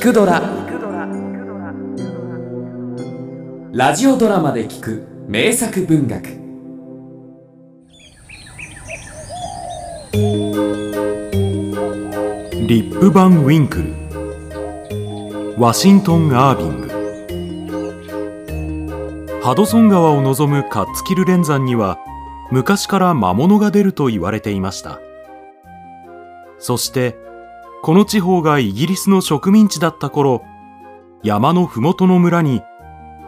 聞くドラ」ラジオドラマで聞く名作文学。リップ・バン・ウィンクル。ワシントン・アービング。ハドソン川を望むカッツキル連山には昔から魔物が出ると言われていました。そしてこの地方がイギリスの植民地だった頃山の麓の村に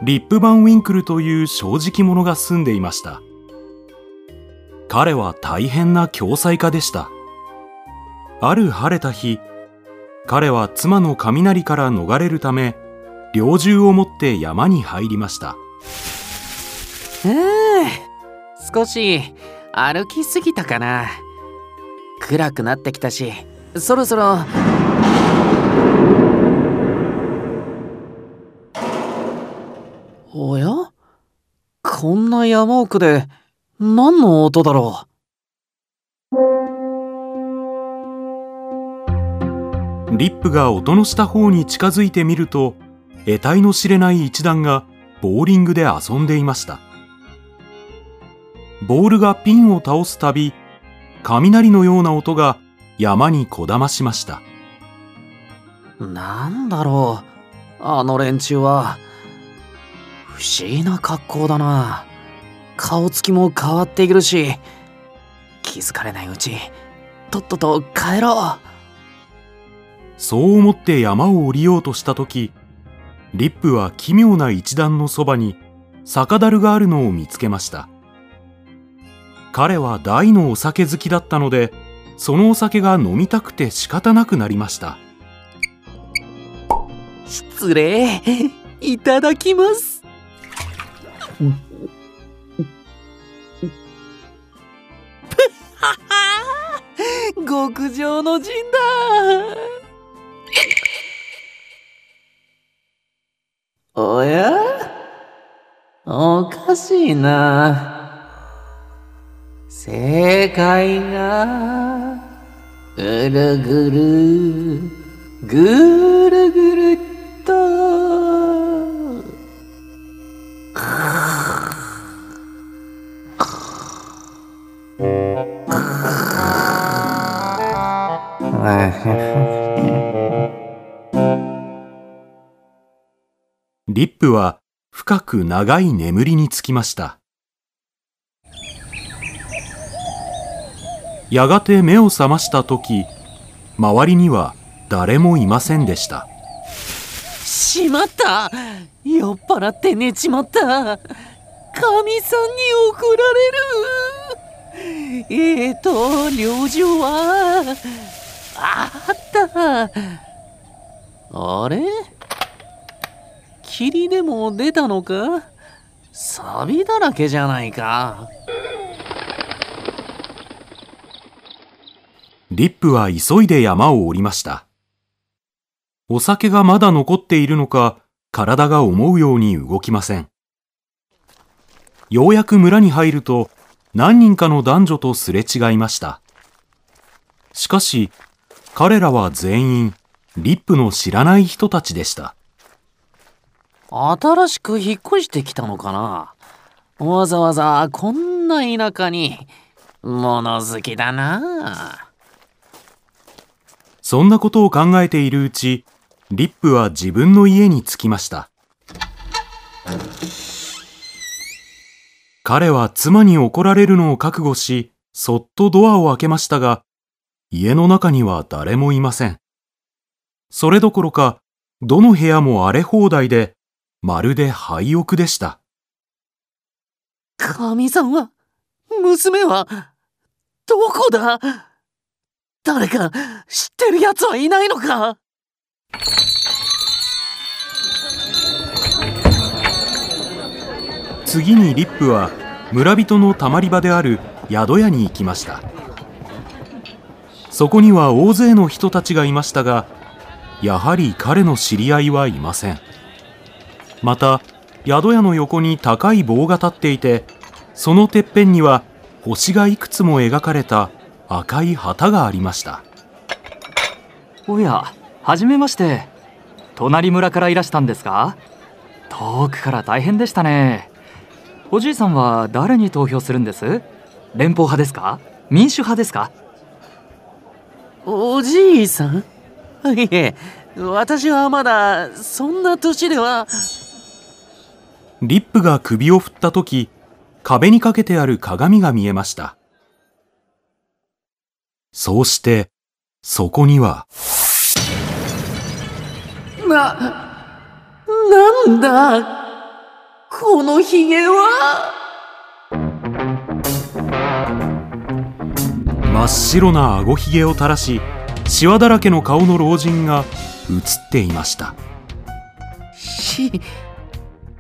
リップ・バン・ウィンクルという正直者が住んでいました。彼は大変な共済家でした。ある晴れた日彼は妻の雷から逃れるため猟銃を持って山に入りました。ええ少し歩きすぎたかな。暗くなってきたしそろそろ。おや？こんな山奥で何の音だろう？リップが音のした方に近づいてみると得体の知れない一団がボーリングで遊んでいました。ボールがピンを倒すたび雷のような音が山にこだましました。なんだろう。あの連中は。不思議な格好だな。顔つきも変わっているし。気づかれないうちとっとと帰ろう。そう思って山を降りようとした時リップは奇妙な一団のそばに酒樽があるのを見つけました。彼は大のお酒好きだったのでそのお酒が飲みたくて仕方なくなりました。失礼。いただきます。極上のジンだ。おや？おかしいな。正解がぐるぐるぐるぐるっと。リップは深く長い眠りにつきました。やがて目を覚ました時周りには誰もいませんでした。しまった。酔っ払って寝ちまった。かみさんに怒られる。えーと領事はあった。あれ？霧でも出たのか？錆だらけじゃないか。リップは急いで山を降りました。お酒がまだ残っているのか体が思うように動きません。ようやく村に入ると何人かの男女とすれ違いました。しかし彼らは全員リップの知らない人たちでした。新しく引っ越してきたのかな？わざわざこんな田舎に。物好きだなそんなことを考えているうちリップは自分の家に着きました。彼は妻に怒られるのを覚悟しそっとドアを開けましたが家の中には誰もいません。それどころかどの部屋も荒れ放題でまるで廃屋でした。かみさんは娘はどこだ？誰か知ってる奴はいないのか？次にリップは村人のたまり場である宿屋に行きました。そこには大勢の人たちがいましたがやはり彼の知り合いはいません。また宿屋の横に高い棒が立っていてそのてっぺんには星がいくつも描かれた赤い旗がありました。おやはじめまして。隣村からいらしたんですか？遠くから大変でしたね。おじいさんは誰に投票するんです？連邦派ですか？民主派ですか？おじいさん？いえ私はまだそんな年では。リップが首を振った時壁にかけてある鏡が見えましたそうしてそこにはな、なんだ？このひげは？真っ白なあごひげを垂らしシワだらけの顔の老人が映っていました。し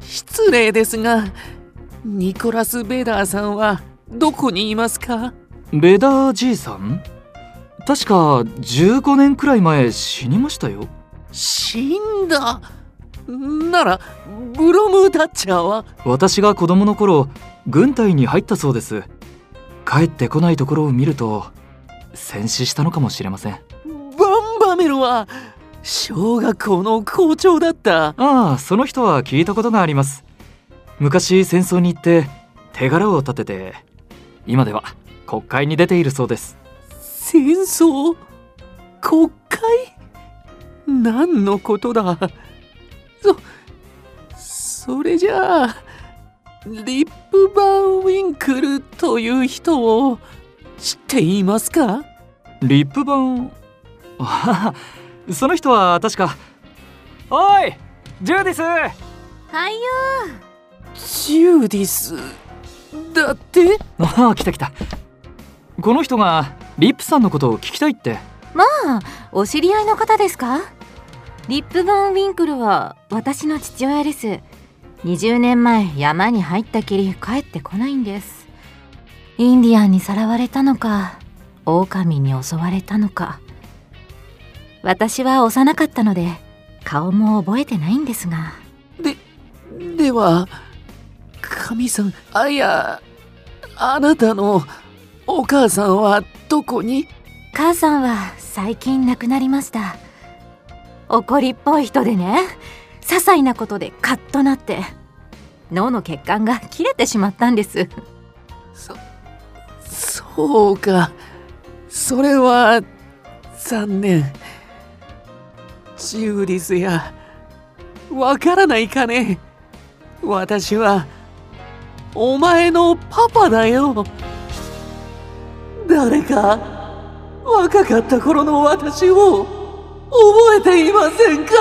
失礼ですがニコラス・ベダーさんはどこにいますか？ベダーじいさん？確か15年くらい前死にましたよ。死んだ？ならブロム・タッチャーは？私が子供の頃軍隊に入ったそうです。帰ってこないところを見ると戦死したのかもしれません。バンバメルは小学校の校長だった。ああその人は聞いたことがあります。昔戦争に行って手柄を立てて今では国会に出ているそうです戦争？国会？何のことだ？そそれじゃあリップバンウィンクルという人を知っていますか？リップバン？あ あその人は確か。おいジューディス！はいよ。ジューディス？だって？ああ来た来た。この人がリップさんのことを聞きたいって。まあお知り合いの方ですか？リップバンウィンクルは私の父親です。20年前山に入ったきり帰ってこないんです。インディアンにさらわれたのか狼に襲われたのか。私は幼かったので顔も覚えてないんですが。ででは神さんあいやあなたのお母さんはどこに？母さんは最近亡くなりました。怒りっぽい人でね。些細なことでカッとなって。脳の血管が切れてしまったんです。そそうか。それは残念。ジューディスやわからないかね。私はお前のパパだよ誰か若かった頃の私を覚えていませんか？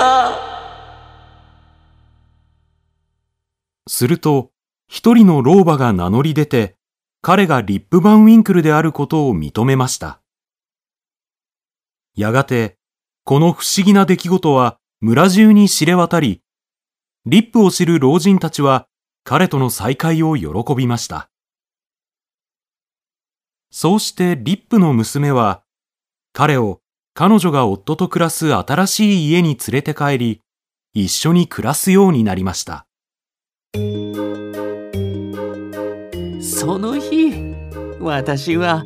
すると一人の老婆が名乗り出て彼がリップバンウィンクルであることを認めました。やがてこの不思議な出来事は村中に知れ渡りリップを知る老人たちは彼との再会を喜びました。そうしてリップの娘は彼を彼女が夫と暮らす新しい家に連れて帰り一緒に暮らすようになりました。その日私は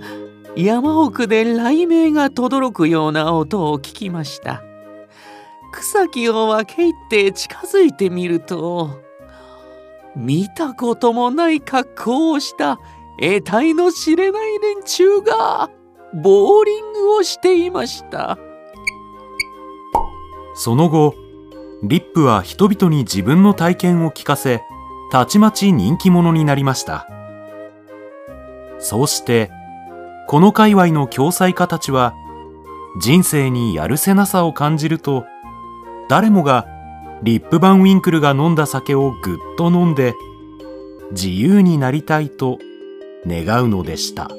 山奥で雷鳴が轟くような音を聞きました。草木を分け入って近づいてみると見たこともない格好をした得体の知れない連中がボーリングをしていました。その後リップは人々に自分の体験を聞かせたちまち人気者になりました。そうしてこの界隈の共済家たちは人生にやるせなさを感じると誰もがリップバンウィンクルが飲んだ酒をぐっと飲んで自由になりたいと願うのでした。